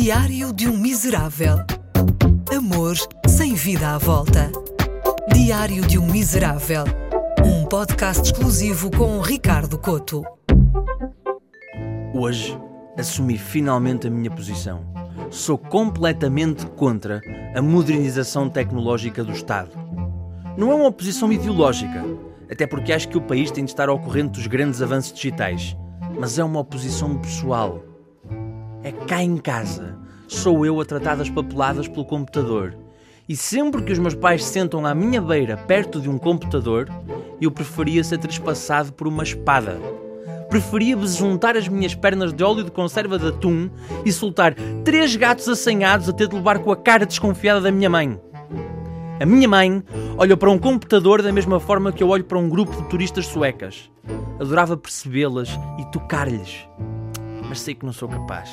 Diário de um Miserável. Amor sem vida à volta. Diário de um Miserável. Um podcast exclusivo com Ricardo Coto. Hoje assumi finalmente a minha posição. Sou completamente contra a modernização tecnológica do Estado. Não é uma posição ideológica, até porque acho que o país tem de estar ao corrente dos grandes avanços digitais, mas é uma oposição pessoal é cá em casa. Sou eu a tratar das papeladas pelo computador. E sempre que os meus pais sentam à minha beira perto de um computador, eu preferia ser trespassado por uma espada. Preferia besuntar as minhas pernas de óleo de conserva de atum e soltar três gatos assanhados a ter de levar com a cara desconfiada da minha mãe. A minha mãe olha para um computador da mesma forma que eu olho para um grupo de turistas suecas. Adorava percebê-las e tocar-lhes mas sei que não sou capaz.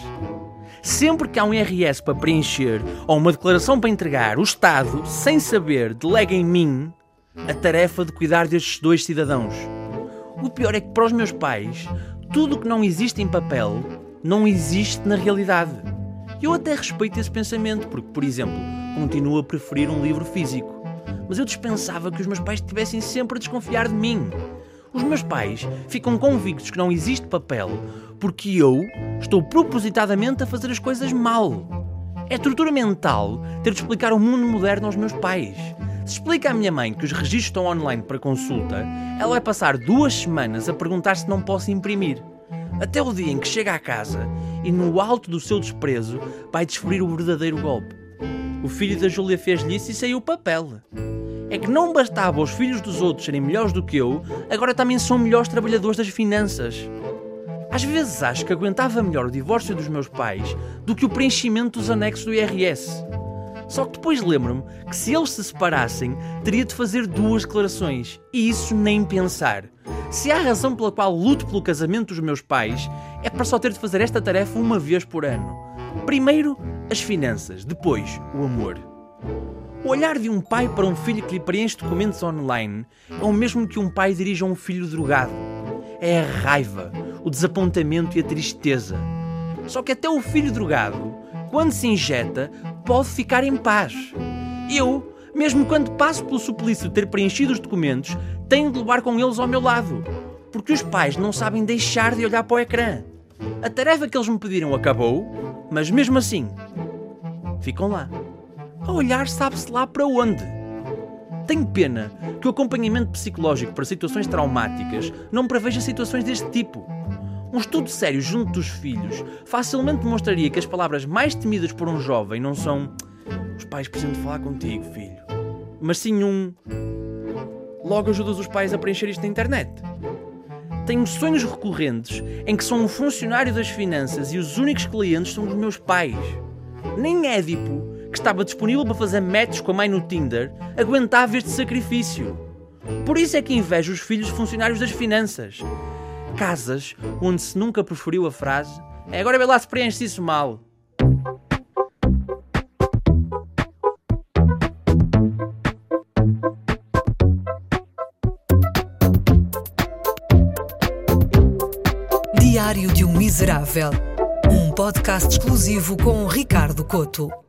Sempre que há um IRS para preencher ou uma declaração para entregar, o Estado, sem saber, delega em mim a tarefa de cuidar destes dois cidadãos. O pior é que para os meus pais, tudo o que não existe em papel não existe na realidade. Eu até respeito esse pensamento, porque, por exemplo, continuo a preferir um livro físico. Mas eu dispensava que os meus pais estivessem sempre a desconfiar de mim. Os meus pais ficam convictos que não existe papel porque eu estou propositadamente a fazer as coisas mal. É tortura mental ter de explicar o mundo moderno aos meus pais. Se explica à minha mãe que os registros estão online para consulta, ela vai passar duas semanas a perguntar se não posso imprimir. Até o dia em que chega à casa e, no alto do seu desprezo, vai descobrir o verdadeiro golpe. O filho da Júlia fez-lhe isso e saiu o papel é que não bastava os filhos dos outros serem melhores do que eu, agora também são melhores trabalhadores das finanças. Às vezes acho que aguentava melhor o divórcio dos meus pais do que o preenchimento dos anexos do IRS. Só que depois lembro-me que se eles se separassem, teria de fazer duas declarações. E isso nem pensar. Se há razão pela qual luto pelo casamento dos meus pais, é para só ter de fazer esta tarefa uma vez por ano. Primeiro, as finanças, depois, o amor. O olhar de um pai para um filho que lhe preenche documentos online é o mesmo que um pai dirige a um filho drogado. É a raiva, o desapontamento e a tristeza. Só que até o filho drogado, quando se injeta, pode ficar em paz. Eu, mesmo quando passo pelo suplício de ter preenchido os documentos, tenho de levar com eles ao meu lado. Porque os pais não sabem deixar de olhar para o ecrã. A tarefa que eles me pediram acabou, mas mesmo assim, ficam lá a olhar sabe-se lá para onde. Tenho pena que o acompanhamento psicológico para situações traumáticas não preveja situações deste tipo. Um estudo sério junto dos filhos facilmente demonstraria que as palavras mais temidas por um jovem não são os pais precisam de falar contigo, filho, mas sim um logo ajudas os pais a preencher isto na internet. Tenho sonhos recorrentes em que sou um funcionário das finanças e os únicos clientes são os meus pais. Nem Édipo que estava disponível para fazer matches com a mãe no Tinder, aguentava este sacrifício. Por isso é que invejo os filhos funcionários das finanças. Casas onde se nunca preferiu a frase é agora vê lá se preenche isso mal. Diário de um Miserável. Um podcast exclusivo com Ricardo Coto.